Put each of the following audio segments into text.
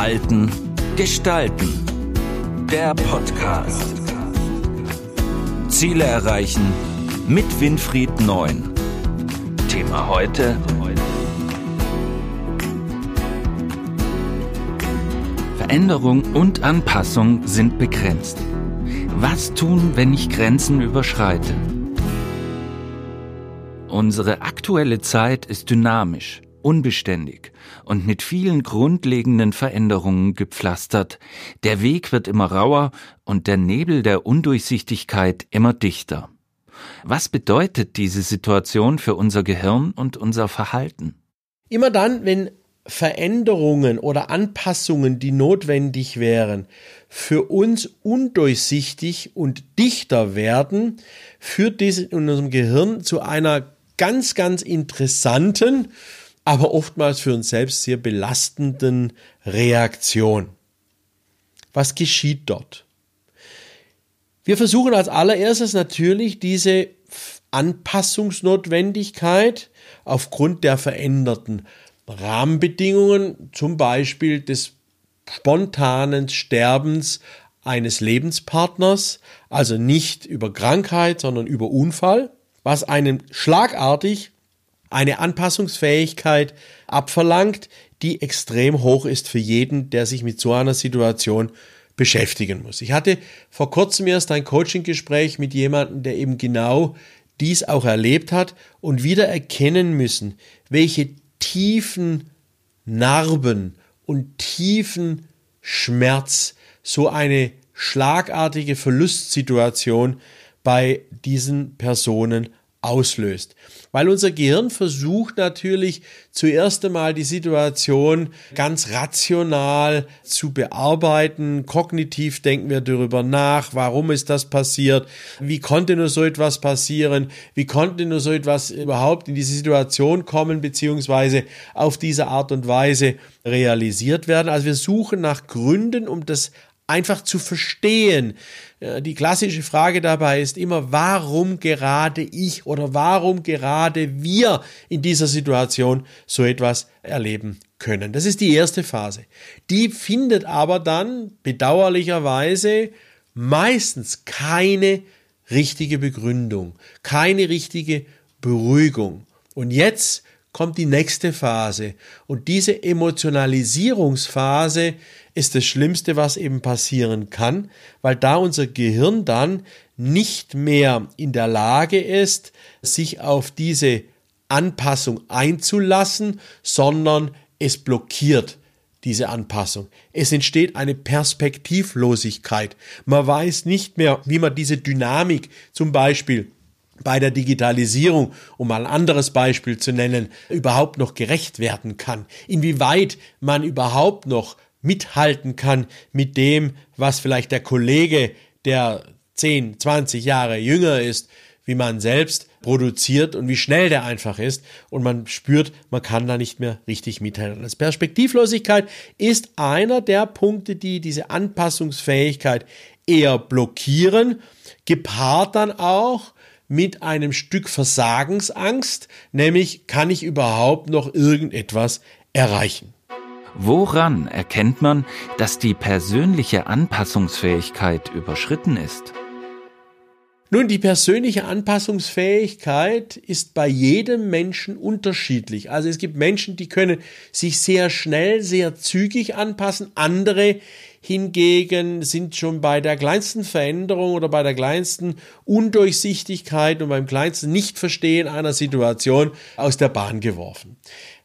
Halten, Gestalten. Der Podcast. Ziele erreichen mit Winfried Neun. Thema heute. Veränderung und Anpassung sind begrenzt. Was tun, wenn ich Grenzen überschreite? Unsere aktuelle Zeit ist dynamisch, unbeständig und mit vielen grundlegenden Veränderungen gepflastert. Der Weg wird immer rauer und der Nebel der Undurchsichtigkeit immer dichter. Was bedeutet diese Situation für unser Gehirn und unser Verhalten? Immer dann, wenn Veränderungen oder Anpassungen, die notwendig wären, für uns undurchsichtig und dichter werden, führt dies in unserem Gehirn zu einer ganz, ganz interessanten, aber oftmals für uns selbst sehr belastenden Reaktion. Was geschieht dort? Wir versuchen als allererstes natürlich diese Anpassungsnotwendigkeit aufgrund der veränderten Rahmenbedingungen, zum Beispiel des spontanen Sterbens eines Lebenspartners, also nicht über Krankheit, sondern über Unfall, was einen schlagartig eine Anpassungsfähigkeit abverlangt, die extrem hoch ist für jeden, der sich mit so einer Situation beschäftigen muss. Ich hatte vor kurzem erst ein Coaching-Gespräch mit jemandem, der eben genau dies auch erlebt hat und wieder erkennen müssen, welche tiefen Narben und tiefen Schmerz so eine schlagartige Verlustsituation bei diesen Personen auslöst. Weil unser Gehirn versucht natürlich zuerst einmal die Situation ganz rational zu bearbeiten. Kognitiv denken wir darüber nach, warum ist das passiert, wie konnte nur so etwas passieren, wie konnte nur so etwas überhaupt in diese Situation kommen, beziehungsweise auf diese Art und Weise realisiert werden. Also wir suchen nach Gründen, um das einfach zu verstehen. Die klassische Frage dabei ist immer, warum gerade ich oder warum gerade wir in dieser Situation so etwas erleben können. Das ist die erste Phase. Die findet aber dann bedauerlicherweise meistens keine richtige Begründung, keine richtige Beruhigung. Und jetzt kommt die nächste Phase. Und diese Emotionalisierungsphase ist das Schlimmste, was eben passieren kann, weil da unser Gehirn dann nicht mehr in der Lage ist, sich auf diese Anpassung einzulassen, sondern es blockiert diese Anpassung. Es entsteht eine Perspektivlosigkeit. Man weiß nicht mehr, wie man diese Dynamik zum Beispiel bei der Digitalisierung, um mal ein anderes Beispiel zu nennen, überhaupt noch gerecht werden kann. Inwieweit man überhaupt noch mithalten kann mit dem, was vielleicht der Kollege, der 10, 20 Jahre jünger ist, wie man selbst produziert und wie schnell der einfach ist und man spürt, man kann da nicht mehr richtig mithalten. Das Perspektivlosigkeit ist einer der Punkte, die diese Anpassungsfähigkeit eher blockieren, gepaart dann auch mit einem Stück Versagensangst, nämlich kann ich überhaupt noch irgendetwas erreichen. Woran erkennt man, dass die persönliche Anpassungsfähigkeit überschritten ist? Nun, die persönliche Anpassungsfähigkeit ist bei jedem Menschen unterschiedlich. Also es gibt Menschen, die können sich sehr schnell, sehr zügig anpassen. Andere hingegen sind schon bei der kleinsten Veränderung oder bei der kleinsten Undurchsichtigkeit und beim kleinsten Nichtverstehen einer Situation aus der Bahn geworfen.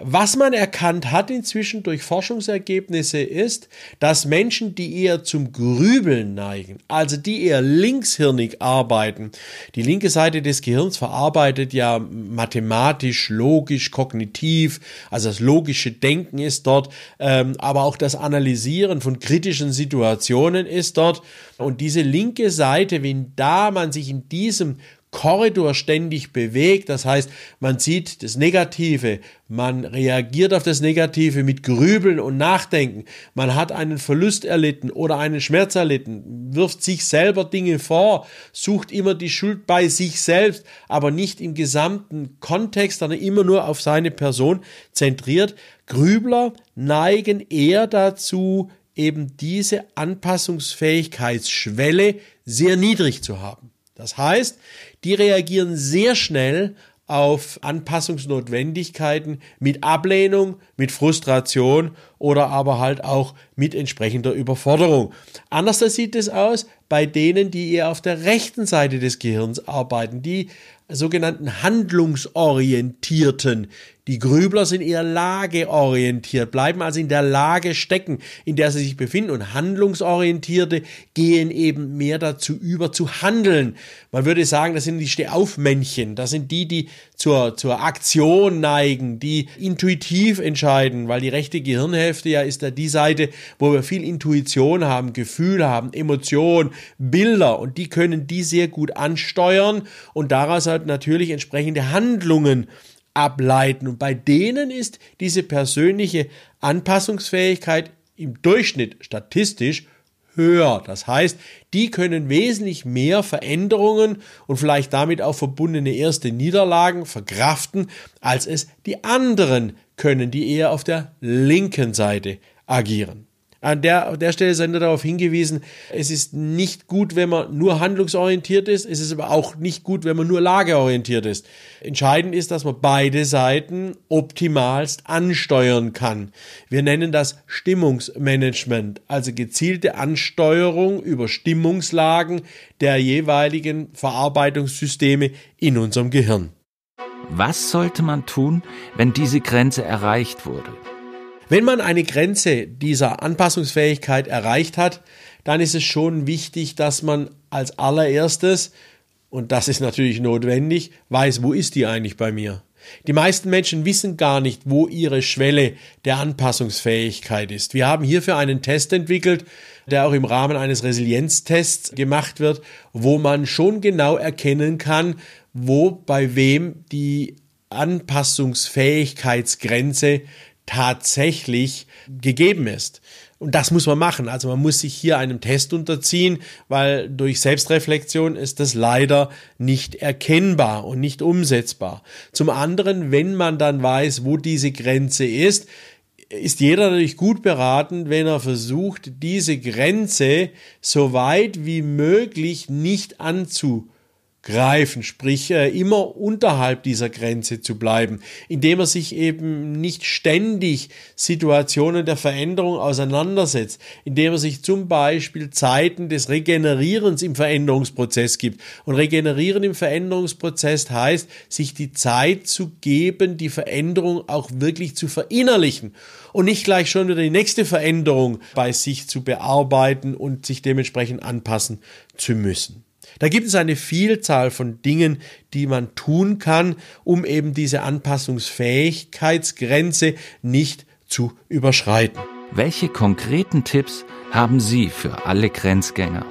Was man erkannt hat inzwischen durch Forschungsergebnisse ist, dass Menschen, die eher zum Grübeln neigen, also die eher linkshirnig arbeiten, die linke Seite des Gehirns verarbeitet ja mathematisch, logisch, kognitiv, also das logische Denken ist dort, ähm, aber auch das Analysieren von kritischen Situationen ist dort. Und diese linke Seite, wenn da man sich in diesem Korridor ständig bewegt. Das heißt, man sieht das Negative, man reagiert auf das Negative mit Grübeln und Nachdenken. Man hat einen Verlust erlitten oder einen Schmerz erlitten, wirft sich selber Dinge vor, sucht immer die Schuld bei sich selbst, aber nicht im gesamten Kontext, sondern immer nur auf seine Person zentriert. Grübler neigen eher dazu, eben diese Anpassungsfähigkeitsschwelle sehr niedrig zu haben. Das heißt, die reagieren sehr schnell auf Anpassungsnotwendigkeiten mit Ablehnung, mit Frustration oder aber halt auch mit entsprechender Überforderung. Anders sieht es aus bei denen, die eher auf der rechten Seite des Gehirns arbeiten, die sogenannten handlungsorientierten. Die Grübler sind eher lageorientiert, bleiben also in der Lage stecken, in der sie sich befinden. Und Handlungsorientierte gehen eben mehr dazu über zu handeln. Man würde sagen, das sind die Stehaufmännchen. Das sind die, die zur, zur Aktion neigen, die intuitiv entscheiden, weil die rechte Gehirnhälfte ja ist ja die Seite, wo wir viel Intuition haben, Gefühl haben, Emotion, Bilder. Und die können die sehr gut ansteuern und daraus halt natürlich entsprechende Handlungen ableiten. Und bei denen ist diese persönliche Anpassungsfähigkeit im Durchschnitt statistisch höher. Das heißt, die können wesentlich mehr Veränderungen und vielleicht damit auch verbundene erste Niederlagen verkraften, als es die anderen können, die eher auf der linken Seite agieren. An der, an der Stelle sei nur darauf hingewiesen, es ist nicht gut, wenn man nur handlungsorientiert ist, es ist aber auch nicht gut, wenn man nur lageorientiert ist. Entscheidend ist, dass man beide Seiten optimalst ansteuern kann. Wir nennen das Stimmungsmanagement, also gezielte Ansteuerung über Stimmungslagen der jeweiligen Verarbeitungssysteme in unserem Gehirn. Was sollte man tun, wenn diese Grenze erreicht wurde? Wenn man eine Grenze dieser Anpassungsfähigkeit erreicht hat, dann ist es schon wichtig, dass man als allererstes, und das ist natürlich notwendig, weiß, wo ist die eigentlich bei mir? Die meisten Menschen wissen gar nicht, wo ihre Schwelle der Anpassungsfähigkeit ist. Wir haben hierfür einen Test entwickelt, der auch im Rahmen eines Resilienztests gemacht wird, wo man schon genau erkennen kann, wo bei wem die Anpassungsfähigkeitsgrenze tatsächlich gegeben ist. Und das muss man machen. Also man muss sich hier einem Test unterziehen, weil durch Selbstreflexion ist das leider nicht erkennbar und nicht umsetzbar. Zum anderen, wenn man dann weiß, wo diese Grenze ist, ist jeder natürlich gut beraten, wenn er versucht, diese Grenze so weit wie möglich nicht anzu greifen, sprich äh, immer unterhalb dieser Grenze zu bleiben, indem er sich eben nicht ständig Situationen der Veränderung auseinandersetzt, indem er sich zum Beispiel Zeiten des Regenerierens im Veränderungsprozess gibt. Und regenerieren im Veränderungsprozess heißt, sich die Zeit zu geben, die Veränderung auch wirklich zu verinnerlichen und nicht gleich schon wieder die nächste Veränderung bei sich zu bearbeiten und sich dementsprechend anpassen zu müssen. Da gibt es eine Vielzahl von Dingen, die man tun kann, um eben diese Anpassungsfähigkeitsgrenze nicht zu überschreiten. Welche konkreten Tipps haben Sie für alle Grenzgänger?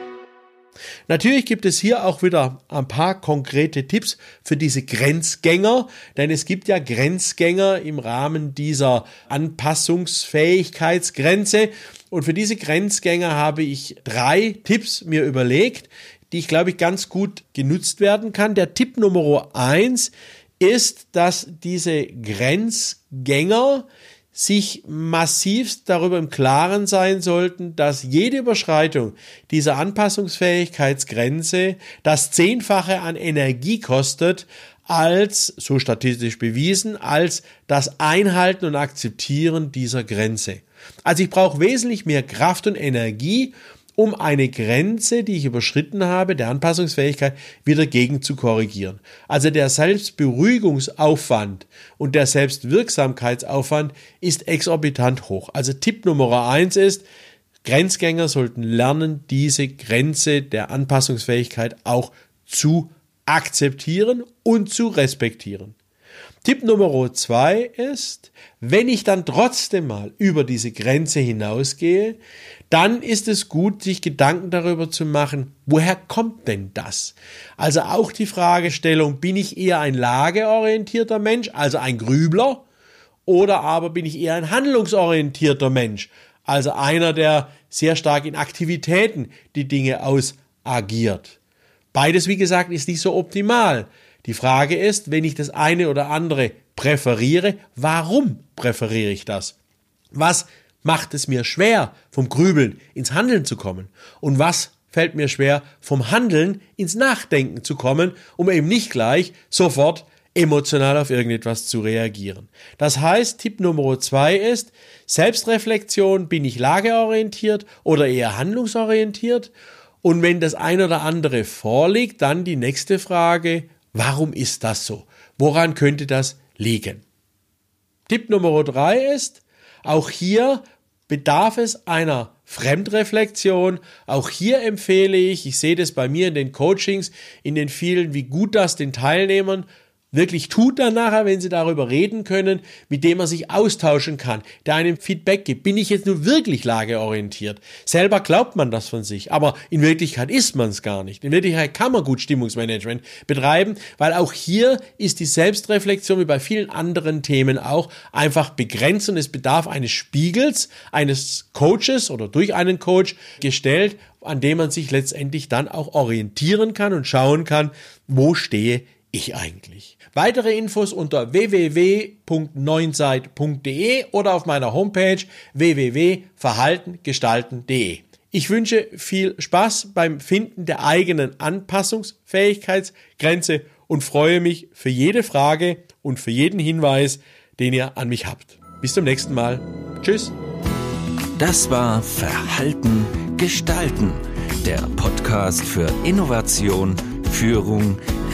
Natürlich gibt es hier auch wieder ein paar konkrete Tipps für diese Grenzgänger, denn es gibt ja Grenzgänger im Rahmen dieser Anpassungsfähigkeitsgrenze. Und für diese Grenzgänger habe ich drei Tipps mir überlegt, die ich glaube ich ganz gut genutzt werden kann. Der Tipp Nummer eins ist, dass diese Grenzgänger sich massivst darüber im Klaren sein sollten, dass jede Überschreitung dieser Anpassungsfähigkeitsgrenze das Zehnfache an Energie kostet, als, so statistisch bewiesen, als das Einhalten und Akzeptieren dieser Grenze. Also ich brauche wesentlich mehr Kraft und Energie, um eine Grenze, die ich überschritten habe, der Anpassungsfähigkeit, wieder gegen zu korrigieren. Also der Selbstberuhigungsaufwand und der Selbstwirksamkeitsaufwand ist exorbitant hoch. Also Tipp Nummer eins ist, Grenzgänger sollten lernen, diese Grenze der Anpassungsfähigkeit auch zu akzeptieren und zu respektieren. Tipp Nummer zwei ist, wenn ich dann trotzdem mal über diese Grenze hinausgehe, dann ist es gut, sich Gedanken darüber zu machen, woher kommt denn das? Also auch die Fragestellung, bin ich eher ein lageorientierter Mensch, also ein Grübler, oder aber bin ich eher ein handlungsorientierter Mensch, also einer, der sehr stark in Aktivitäten die Dinge ausagiert. Beides, wie gesagt, ist nicht so optimal. Die Frage ist, wenn ich das eine oder andere präferiere, warum präferiere ich das? Was macht es mir schwer, vom Grübeln ins Handeln zu kommen? Und was fällt mir schwer, vom Handeln ins Nachdenken zu kommen, um eben nicht gleich sofort emotional auf irgendetwas zu reagieren. Das heißt, Tipp Nummer zwei ist, Selbstreflexion, bin ich lageorientiert oder eher handlungsorientiert? Und wenn das eine oder andere vorliegt, dann die nächste Frage, warum ist das so? Woran könnte das liegen? Tipp Nummer drei ist, auch hier bedarf es einer Fremdreflexion. Auch hier empfehle ich, ich sehe das bei mir in den Coachings, in den vielen, wie gut das den Teilnehmern wirklich tut dann nachher, wenn sie darüber reden können, mit dem man sich austauschen kann, der einem Feedback gibt. Bin ich jetzt nur wirklich lageorientiert? Selber glaubt man das von sich, aber in Wirklichkeit ist man es gar nicht. In Wirklichkeit kann man gut Stimmungsmanagement betreiben, weil auch hier ist die Selbstreflexion wie bei vielen anderen Themen auch einfach begrenzt und es bedarf eines Spiegels, eines Coaches oder durch einen Coach gestellt, an dem man sich letztendlich dann auch orientieren kann und schauen kann, wo stehe ich eigentlich? Weitere Infos unter www.neunseid.de oder auf meiner Homepage www.verhaltengestalten.de. Ich wünsche viel Spaß beim Finden der eigenen Anpassungsfähigkeitsgrenze und freue mich für jede Frage und für jeden Hinweis, den ihr an mich habt. Bis zum nächsten Mal. Tschüss. Das war Verhalten gestalten, der Podcast für Innovation, Führung,